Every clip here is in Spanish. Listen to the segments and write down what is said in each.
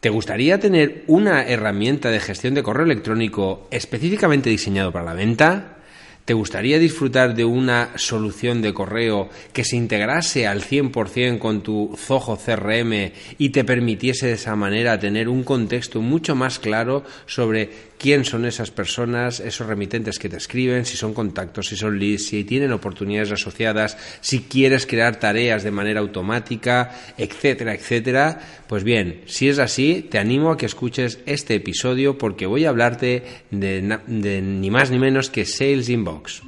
¿Te gustaría tener una herramienta de gestión de correo electrónico específicamente diseñado para la venta? ¿Te gustaría disfrutar de una solución de correo que se integrase al 100% con tu Zoho CRM y te permitiese de esa manera tener un contexto mucho más claro sobre quién son esas personas, esos remitentes que te escriben, si son contactos, si son leads, si tienen oportunidades asociadas, si quieres crear tareas de manera automática, etcétera, etcétera. Pues bien, si es así, te animo a que escuches este episodio porque voy a hablarte de, de ni más ni menos que Sales Inbox.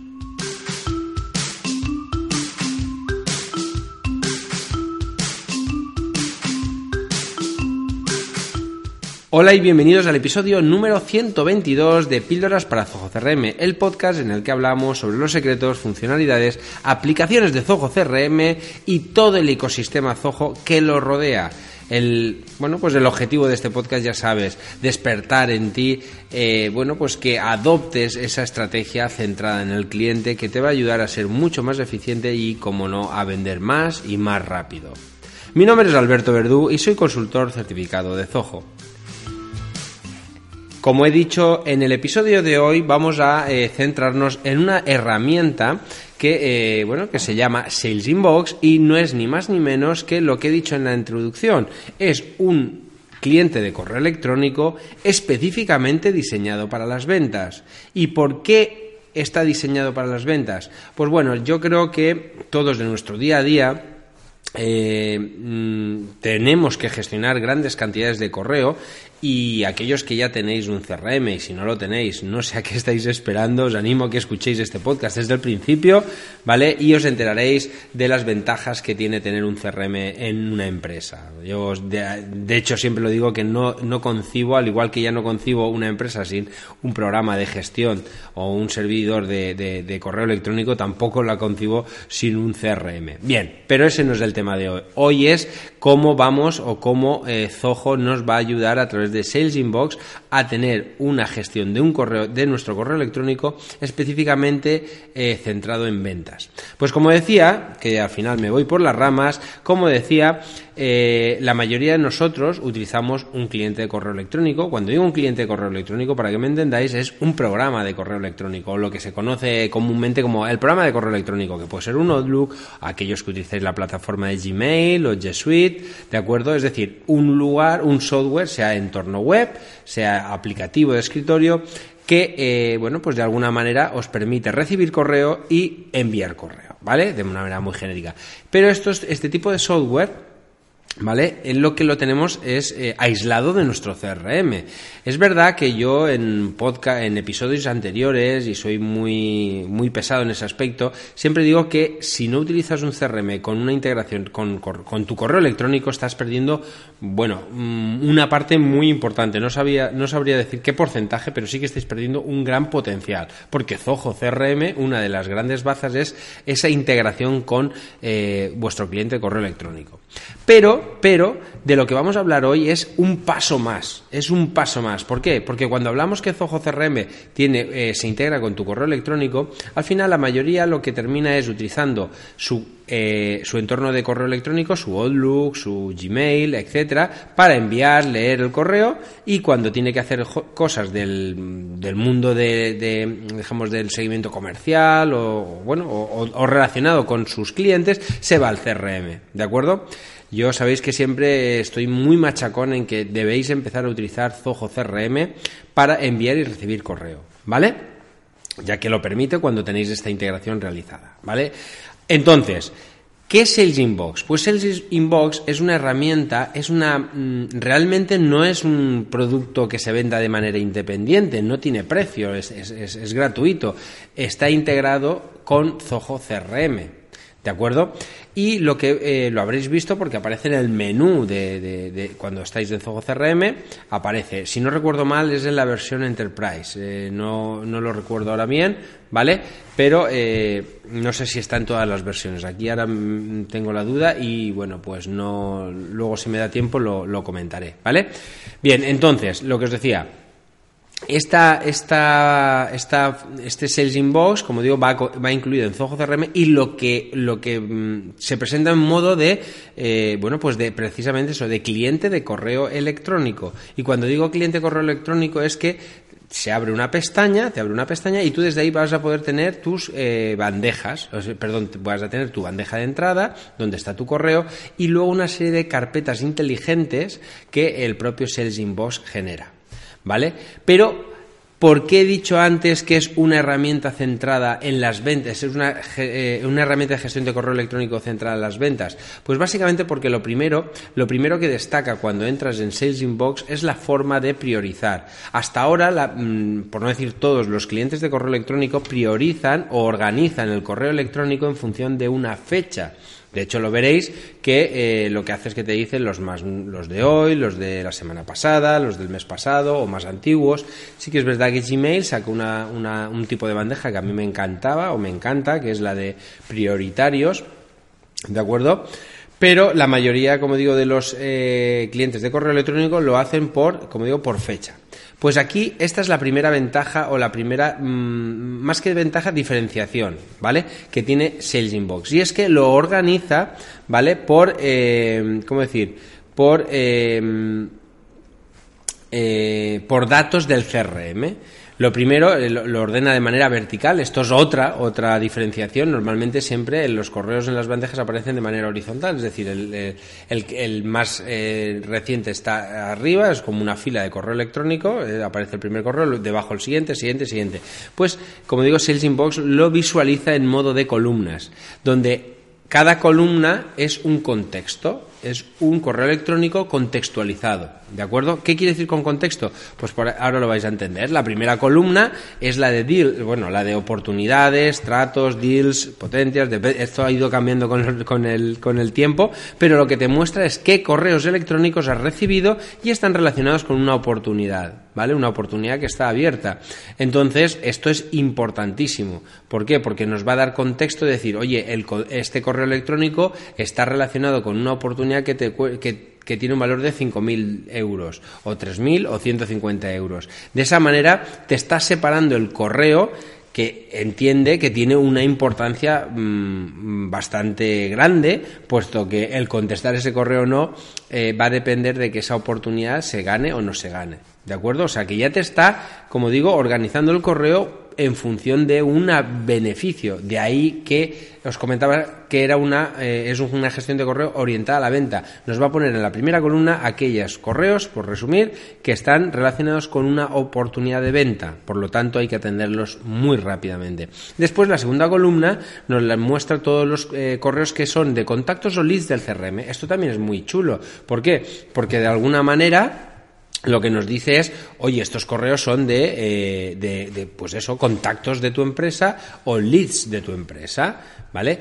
Hola y bienvenidos al episodio número 122 de Píldoras para Zoho CRM, el podcast en el que hablamos sobre los secretos, funcionalidades, aplicaciones de Zoho CRM y todo el ecosistema Zoho que lo rodea. El, bueno, pues el objetivo de este podcast ya sabes, despertar en ti, eh, bueno, pues que adoptes esa estrategia centrada en el cliente que te va a ayudar a ser mucho más eficiente y, como no, a vender más y más rápido. Mi nombre es Alberto Verdú y soy consultor certificado de Zoho. Como he dicho en el episodio de hoy, vamos a eh, centrarnos en una herramienta que, eh, bueno, que se llama Sales Inbox y no es ni más ni menos que lo que he dicho en la introducción. Es un cliente de correo electrónico específicamente diseñado para las ventas. ¿Y por qué está diseñado para las ventas? Pues bueno, yo creo que todos de nuestro día a día eh, mm, tenemos que gestionar grandes cantidades de correo y aquellos que ya tenéis un CRM y si no lo tenéis, no sé a qué estáis esperando, os animo a que escuchéis este podcast desde el principio, ¿vale? Y os enteraréis de las ventajas que tiene tener un CRM en una empresa. Yo, de, hecho, siempre lo digo que no, no concibo, al igual que ya no concibo una empresa sin un programa de gestión o un servidor de, de correo electrónico, tampoco la concibo sin un CRM. Bien, pero ese no es el tema de hoy. Hoy es cómo vamos o cómo eh, Zoho nos va a ayudar a través de Sales Inbox a tener una gestión de un correo de nuestro correo electrónico específicamente eh, centrado en ventas. Pues como decía, que al final me voy por las ramas, como decía, eh, la mayoría de nosotros utilizamos un cliente de correo electrónico. Cuando digo un cliente de correo electrónico, para que me entendáis, es un programa de correo electrónico, lo que se conoce comúnmente como el programa de correo electrónico, que puede ser un Outlook, aquellos que utilizáis la plataforma de Gmail o G Suite, ¿de acuerdo? Es decir, un lugar, un software, sea entorno web, sea aplicativo de escritorio, que, eh, bueno, pues de alguna manera os permite recibir correo y enviar correo, ¿vale? De una manera muy genérica. Pero estos, este tipo de software ¿Vale? En lo que lo tenemos es eh, aislado de nuestro CRM. Es verdad que yo en podcast, en episodios anteriores, y soy muy, muy pesado en ese aspecto, siempre digo que si no utilizas un CRM con una integración con, con, tu correo electrónico, estás perdiendo, bueno, mm, una parte muy importante. No sabía, no sabría decir qué porcentaje, pero sí que estáis perdiendo un gran potencial. Porque Zoho CRM, una de las grandes bazas es esa integración con eh, vuestro cliente de correo electrónico. Pero pero, de lo que vamos a hablar hoy es un paso más, es un paso más. ¿Por qué? Porque cuando hablamos que Zoho CRM tiene, eh, se integra con tu correo electrónico, al final la mayoría lo que termina es utilizando su, eh, su entorno de correo electrónico, su Outlook, su Gmail, etcétera, para enviar, leer el correo y cuando tiene que hacer cosas del, del mundo de, de, del seguimiento comercial o, bueno, o relacionado con sus clientes, se va al CRM, ¿de acuerdo? Yo sabéis que siempre estoy muy machacón en que debéis empezar a utilizar Zoho CRM para enviar y recibir correo, ¿vale? Ya que lo permite cuando tenéis esta integración realizada, ¿vale? Entonces, ¿Qué es Sales Inbox? Pues Sales Inbox es una herramienta, es una mm, realmente no es un producto que se venda de manera independiente, no tiene precio, es, es gratuito, está integrado con Zoho CRM. ¿De acuerdo? Y lo que eh, lo habréis visto porque aparece en el menú de, cuando estáis en Zoho CRM, aparece. Si no recuerdo mal, es en la versión Enterprise. Eh, no, no, lo recuerdo ahora bien, ¿vale? Pero eh, no sé si está en todas las versiones. Aquí ahora mm, tengo la duda y bueno, pues no. Luego, si me da tiempo, lo, lo comentaré, ¿vale? Bien, entonces, lo que os decía esta, esta, esta, este Sales Inbox, como digo, va, va incluido en Zoho CRM y lo que, lo que mm, se presenta en modo de, eh, bueno, pues de precisamente eso, de cliente de correo electrónico. Y cuando digo cliente de correo electrónico es que se abre una pestaña, te abre una pestaña y tú desde ahí vas a poder tener tus eh, bandejas, perdón, vas a tener tu bandeja de entrada, donde está tu correo, y luego una serie de carpetas inteligentes que el propio Sales Inbox genera. ¿Vale? Pero ¿Por qué he dicho antes que es una herramienta centrada en las ventas? Es una, eh, una, herramienta de gestión de correo electrónico centrada en las ventas. Pues básicamente porque lo primero, lo primero que destaca cuando entras en Sales Inbox es la forma de priorizar. Hasta ahora, mm, por no decir todos, los clientes de correo electrónico priorizan o organizan el correo electrónico en función de una fecha. De hecho, lo veréis que eh, lo que hace es que te dicen los, más, los de hoy, los de la semana pasada, los del mes pasado o más antiguos. Sí que es verdad que Gmail saca una, un tipo de bandeja que a mí me encantaba o me encanta, que es la de prioritarios. ¿De acuerdo? Pero la mayoría, como digo, de los eh, clientes de correo electrónico lo hacen por, como digo, por fecha. Pues aquí esta es la primera ventaja o la primera, mm, más que ventaja, diferenciación, ¿vale? Que tiene Sales Inbox. Y es que lo organiza, ¿vale? Por, eh, ¿cómo decir? Por, eh, eh, por datos del CRM. Lo primero eh, lo ordena de manera vertical. Esto es otra, otra diferenciación. Normalmente siempre los correos en las bandejas aparecen de manera horizontal, es decir, el, eh, el, más eh, reciente está arriba, es como una fila de correo electrónico, aparece el primer correo, debajo el siguiente, siguiente, siguiente. Pues, como digo, Sales Inbox lo visualiza en modo de columnas, donde cada columna es un contexto, es un correo electrónico contextualizado. ¿De acuerdo? ¿Qué quiere decir con contexto? Pues por ahora lo vais a entender. La primera columna es la de bueno, la de oportunidades, tratos, deals, potencias. esto ha ido cambiando con el, con, el, con el tiempo, pero lo que te muestra es qué correos electrónicos has recibido y están relacionados con una oportunidad, ¿vale? Una oportunidad que está abierta. Entonces, esto es importantísimo. ¿Por qué? Porque nos va a dar contexto de decir, oye, el, este correo electrónico está relacionado con una oportunidad que te, que que tiene un valor de 5.000 euros, o 3.000 o 150 euros. De esa manera te estás separando el correo que entiende que tiene una importancia mm, bastante grande, puesto que el contestar ese correo o no eh, va a depender de que esa oportunidad se gane o no se gane. ¿De acuerdo? O sea que ya te está, como digo, organizando el correo en función de un beneficio. De ahí que os comentaba que era una, eh, es una gestión de correo orientada a la venta. Nos va a poner en la primera columna aquellos correos, por resumir, que están relacionados con una oportunidad de venta. Por lo tanto, hay que atenderlos muy rápidamente. Después, la segunda columna nos muestra todos los eh, correos que son de contactos o leads del CRM. Esto también es muy chulo. ¿Por qué? Porque de alguna manera lo que nos dice es, oye, estos correos son de, eh, de, de, pues eso, contactos de tu empresa o leads de tu empresa, ¿vale?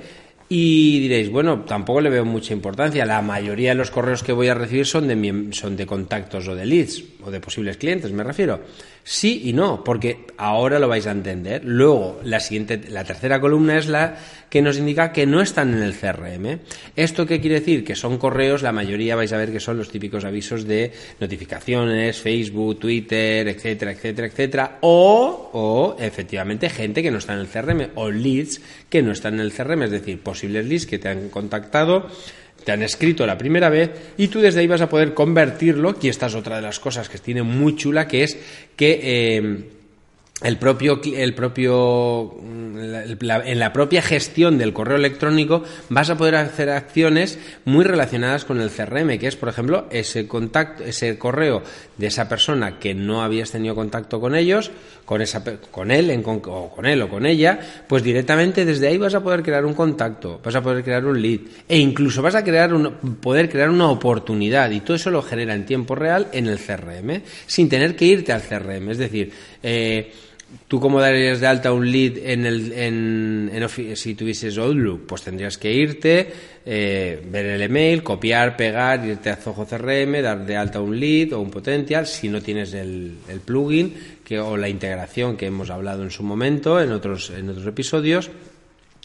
Y diréis, bueno, tampoco le veo mucha importancia. La mayoría de los correos que voy a recibir son de, son de contactos o de leads, o de posibles clientes, me refiero. Sí y no, porque ahora lo vais a entender. Luego, la siguiente, la tercera columna es la que nos indica que no están en el CRM. ¿Esto qué quiere decir? Que son correos, la mayoría vais a ver que son los típicos avisos de notificaciones, Facebook, Twitter, etcétera, etcétera, etcétera. O, o efectivamente, gente que no está en el CRM, o leads que no están en el CRM, es decir, leads que te han contactado te han escrito la primera vez y tú desde ahí vas a poder convertirlo, y esta es otra de las cosas que tiene muy chula, que es que eh, el propio, el propio, en la propia gestión del correo electrónico vas a poder hacer acciones muy relacionadas con el CRM, que es, por ejemplo, ese contacto, ese correo de esa persona que no habías tenido contacto con ellos, con esa, con él, en, o con él o con ella, pues directamente desde ahí vas a poder crear un contacto, vas a poder crear un lead, e incluso vas a crear un, poder crear una oportunidad, y todo eso lo genera en tiempo real en el CRM, sin tener que irte al CRM, es decir, eh, ¿Tú cómo darías de alta un lead en el, en, si tuvieses Outlook? Pues tendrías que irte, eh, ver el email, copiar, pegar, irte a Zoho CRM, dar de alta un lead o un potential si no tienes el, el plugin que, o la integración que hemos hablado en su momento en otros, en otros episodios.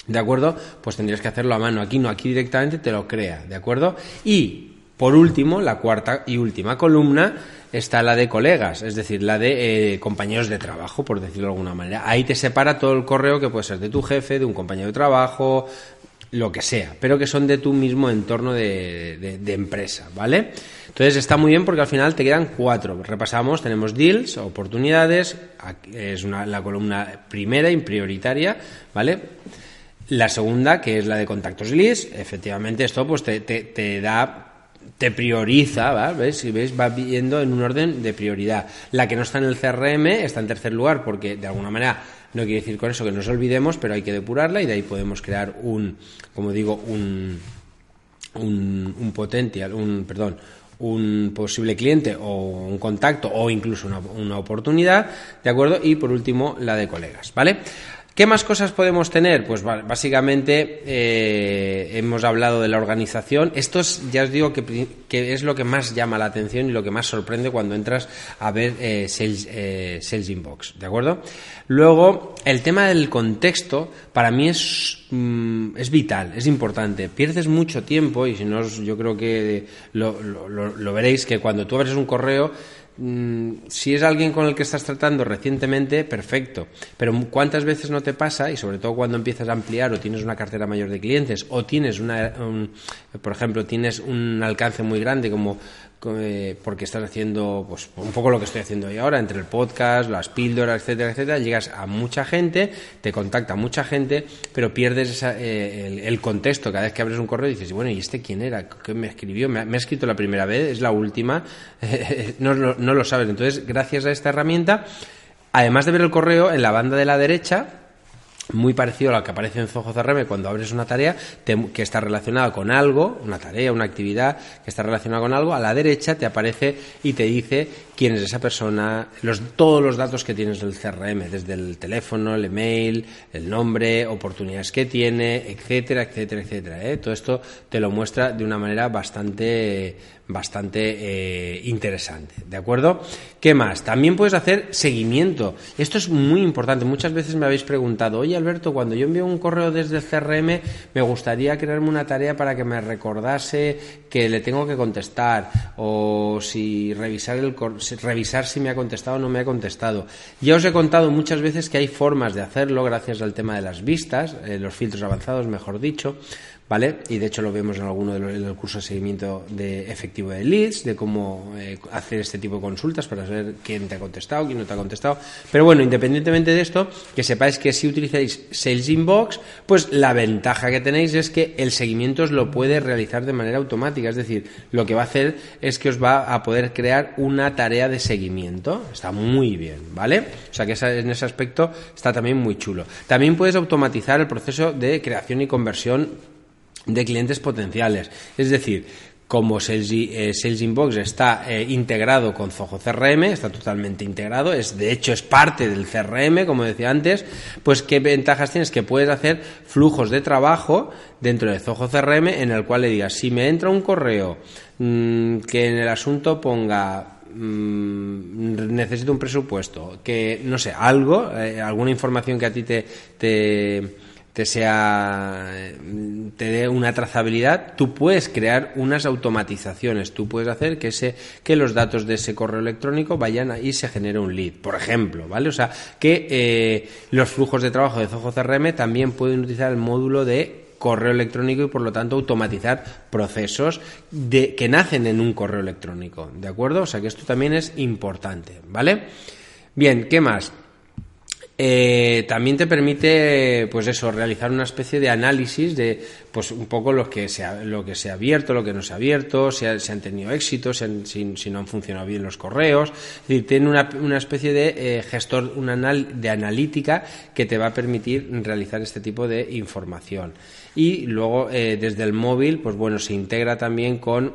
¿De acuerdo? Pues tendrías que hacerlo a mano. Aquí no, aquí directamente te lo crea. ¿De acuerdo? Y, por último, la cuarta y última columna está la de colegas, es decir, la de eh, compañeros de trabajo, por decirlo de alguna manera. Ahí te separa todo el correo que puede ser de tu jefe, de un compañero de trabajo, lo que sea, pero que son de tu mismo entorno de, empresa, ¿vale? Entonces está muy bien porque al final te quedan cuatro. Repasamos, tenemos deals, oportunidades, es la columna primera y prioritaria, ¿vale? La segunda, que es la de contactos leads, efectivamente esto pues te da te prioriza, ¿va? ¿ves? Si ves, va viendo en un orden de prioridad. La que no está en el CRM está en tercer lugar porque de alguna manera no quiere decir con eso que nos olvidemos, pero hay que depurarla y de ahí podemos crear un, como digo, un, un, un potencial, un, perdón, un posible cliente o un contacto o incluso una, una, oportunidad, ¿de acuerdo? Y por último, la de colegas, ¿vale? ¿Qué más cosas podemos tener? Pues básicamente eh, hemos hablado de la organización. Esto es, ya os digo que, es lo que más llama la atención y lo que más sorprende cuando entras a ver eh, Sales, eh, Sales, Inbox, ¿de acuerdo? Luego, el tema del contexto para mí es, mm, es vital, es importante. Pierdes mucho tiempo y si no, yo creo que lo, lo veréis que cuando tú abres un correo si es alguien con el que estás tratando recientemente, perfecto. Pero ¿cuántas veces no te pasa? Y sobre todo cuando empiezas a ampliar o tienes una cartera mayor de clientes o tienes una, por ejemplo, tienes un alcance muy grande como porque estás haciendo pues un poco lo que estoy haciendo hoy ahora entre el podcast, las píldoras, etcétera, etcétera, llegas a mucha gente, te contacta mucha gente, pero pierdes eh, el, contexto cada vez que abres un correo dices, bueno, ¿y este quién era? ¿Qué me escribió? ¿Me ha, escrito la primera vez? ¿Es la última? no, no lo sabes. Entonces, gracias a esta herramienta, además de ver el correo, en la banda de la derecha muy parecido a lo que aparece en Zoho CRM cuando abres una tarea que está relacionada con algo, una tarea, una actividad que está relacionada con algo, a la derecha te aparece y te dice quién es esa persona, los, todos los datos que tienes del CRM, desde el teléfono, el email, el nombre, oportunidades que tiene, etcétera, etcétera, etcétera. ¿eh? Todo esto te lo muestra de una manera bastante bastante eh, interesante, ¿de acuerdo? ¿Qué más? También puedes hacer seguimiento. Esto es muy importante. Muchas veces me habéis preguntado, oye Alberto, cuando yo envío un correo desde el CRM, me gustaría crearme una tarea para que me recordase que le tengo que contestar o si revisar, el, revisar si me ha contestado o no me ha contestado. Ya os he contado muchas veces que hay formas de hacerlo gracias al tema de las vistas, eh, los filtros avanzados, mejor dicho. ¿Vale? Y de hecho lo vemos en alguno de los, en el curso de seguimiento de efectivo de leads, de cómo eh, hacer este tipo de consultas para saber quién te ha contestado, quién no te ha contestado. Pero bueno, independientemente de esto, que sepáis que si utilizáis Sales Inbox, pues la ventaja que tenéis es que el seguimiento os lo puede realizar de manera automática. Es decir, lo que va a hacer es que os va a poder crear una tarea de seguimiento. Está muy bien, ¿vale? O sea que en ese aspecto está también muy chulo. También puedes automatizar el proceso de creación y conversión de clientes potenciales. Es decir, como Sales, eh, Inbox está eh, integrado con Zoho CRM, está totalmente integrado, es de hecho es parte del CRM, como decía antes, pues qué ventajas tienes que puedes hacer flujos de trabajo dentro de Zoho CRM en el cual le digas si me entra un correo mm, que en el asunto ponga mm, necesito un presupuesto, que no sé, algo, eh, alguna información que a ti te, te te sea te dé una trazabilidad, tú puedes crear unas automatizaciones, tú puedes hacer que ese que los datos de ese correo electrónico vayan y se genere un lead, por ejemplo, ¿vale? O sea, que eh, los flujos de trabajo de Zoho CRM también pueden utilizar el módulo de correo electrónico y por lo tanto automatizar procesos de, que nacen en un correo electrónico, ¿de acuerdo? O sea que esto también es importante, ¿vale? Bien, ¿qué más? Eh, también te permite, pues eso, realizar una especie de análisis de, pues un poco lo que se ha, lo que se ha abierto, lo que no se ha abierto, si, han tenido éxito, si, no han funcionado bien los correos. Es decir, tiene una, una especie de eh, gestor, una de analítica que te va a permitir realizar este tipo de información. Y luego, eh, desde el móvil, pues bueno, se integra también con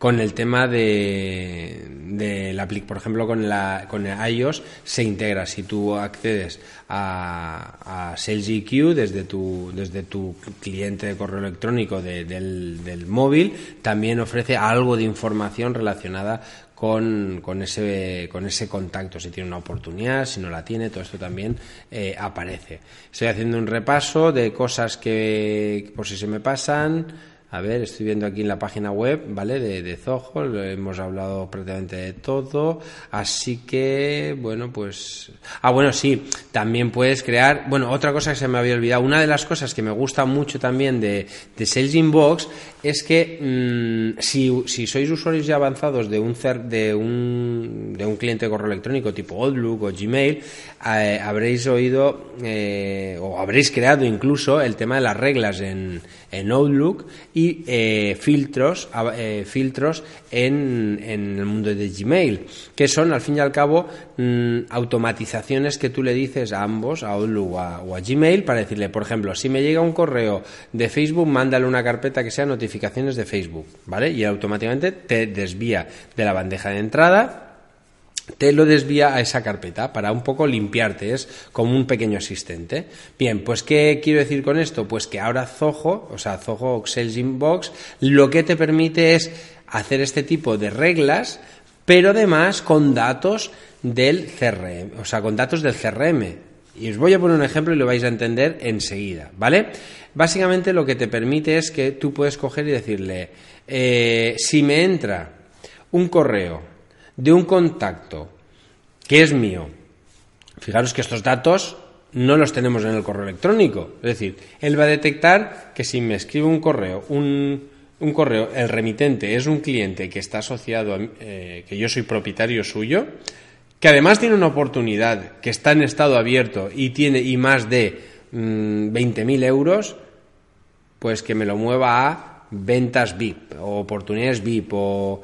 con el tema de de la por ejemplo con la con iOS se integra. Si tú accedes a, a Sales EQ desde tu desde tu cliente de correo electrónico del, del móvil también ofrece algo de información relacionada con, con, ese, con ese contacto, si tiene una oportunidad, si no la tiene, todo esto también eh, aparece. Estoy haciendo un repaso de cosas que, por si se me pasan, a ver, estoy viendo aquí en la página web, ¿vale? De, de Zoho, hemos hablado prácticamente de todo, así que, bueno, pues... Ah, bueno, sí, también puedes crear... Bueno, otra cosa que se me había olvidado, una de las cosas que me gusta mucho también de, de Sales Inbox es que mm, si, si, sois usuarios ya avanzados de un, de un, de un cliente de correo electrónico tipo Outlook o Gmail, eh, habréis oído eh, o habréis creado incluso el tema de las reglas en, en Outlook y eh, filtros, filtros en, en, el mundo de Gmail, que son al fin y al cabo mm, automatizaciones que tú le dices a ambos, a Outlook o a, Gmail, para decirle, por ejemplo, si me llega un correo de Facebook, mándale una carpeta que sea notificaciones de Facebook, ¿vale? Y automáticamente te desvía de la bandeja de entrada te lo desvía a esa carpeta para un poco limpiarte, es como un pequeño asistente. Bien, pues ¿qué quiero decir con esto? Pues que ahora Zoho, o sea, Zoho Sales Inbox, lo que te permite es hacer este tipo de reglas, pero además con datos del CRM, o sea, con datos del CRM. Y os voy a poner un ejemplo y lo vais a entender enseguida, ¿vale? Básicamente lo que te permite es que tú puedes coger y decirle, eh, si me entra un correo de un contacto que es mío, fijaros que estos datos no los tenemos en el correo electrónico. Es decir, él va a detectar que si me escribe un correo, un, un correo, el remitente es un cliente que está asociado, a, eh, que yo soy propietario suyo, que además tiene una oportunidad, que está en estado abierto y tiene y más de mmm, 20.000 euros, pues que me lo mueva a ventas VIP o oportunidades VIP o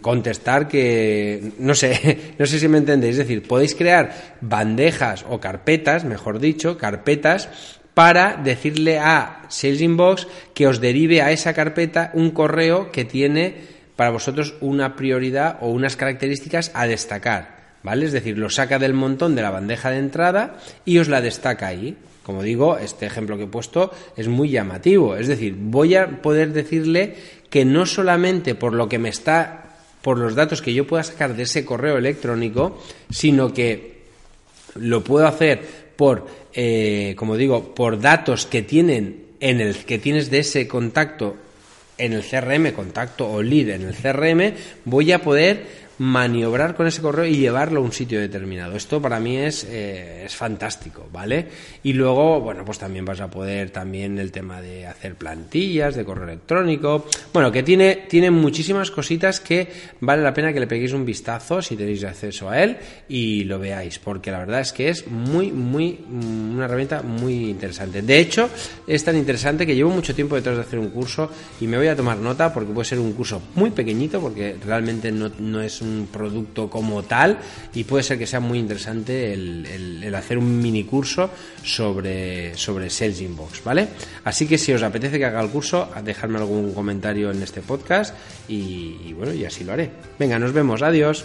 contestar que no sé, no sé si me entendéis, es decir, podéis crear bandejas o carpetas, mejor dicho, carpetas para decirle a Sales Inbox que os derive a esa carpeta un correo que tiene para vosotros una prioridad o unas características a destacar, ¿vale? Es decir, lo saca del montón de la bandeja de entrada y os la destaca ahí. Como digo, este ejemplo que he puesto es muy llamativo. Es decir, voy a poder decirle que no solamente por lo que me está, por los datos que yo pueda sacar de ese correo electrónico, sino que lo puedo hacer por, eh, como digo, por datos que tienen en el que tienes de ese contacto en el CRM, contacto o lead en el CRM, voy a poder maniobrar con ese correo y llevarlo a un sitio determinado. Esto para mí es, eh, es fantástico, ¿vale? Y luego, bueno, pues también vas a poder también el tema de hacer plantillas de correo electrónico. Bueno, que tiene, tiene muchísimas cositas que vale la pena que le peguéis un vistazo si tenéis acceso a él y lo veáis, porque la verdad es que es muy, muy, mm, una herramienta muy interesante. De hecho, es tan interesante que llevo mucho tiempo detrás de hacer un curso y me voy a tomar nota porque puede ser un curso muy pequeñito, porque realmente no, no es un producto como tal y puede ser que sea muy interesante el, hacer un mini curso sobre, sobre Sales Inbox, ¿vale? Así que si os apetece que haga el curso, dejadme algún comentario en este podcast y, y bueno, y así lo haré. Venga, nos vemos, adiós.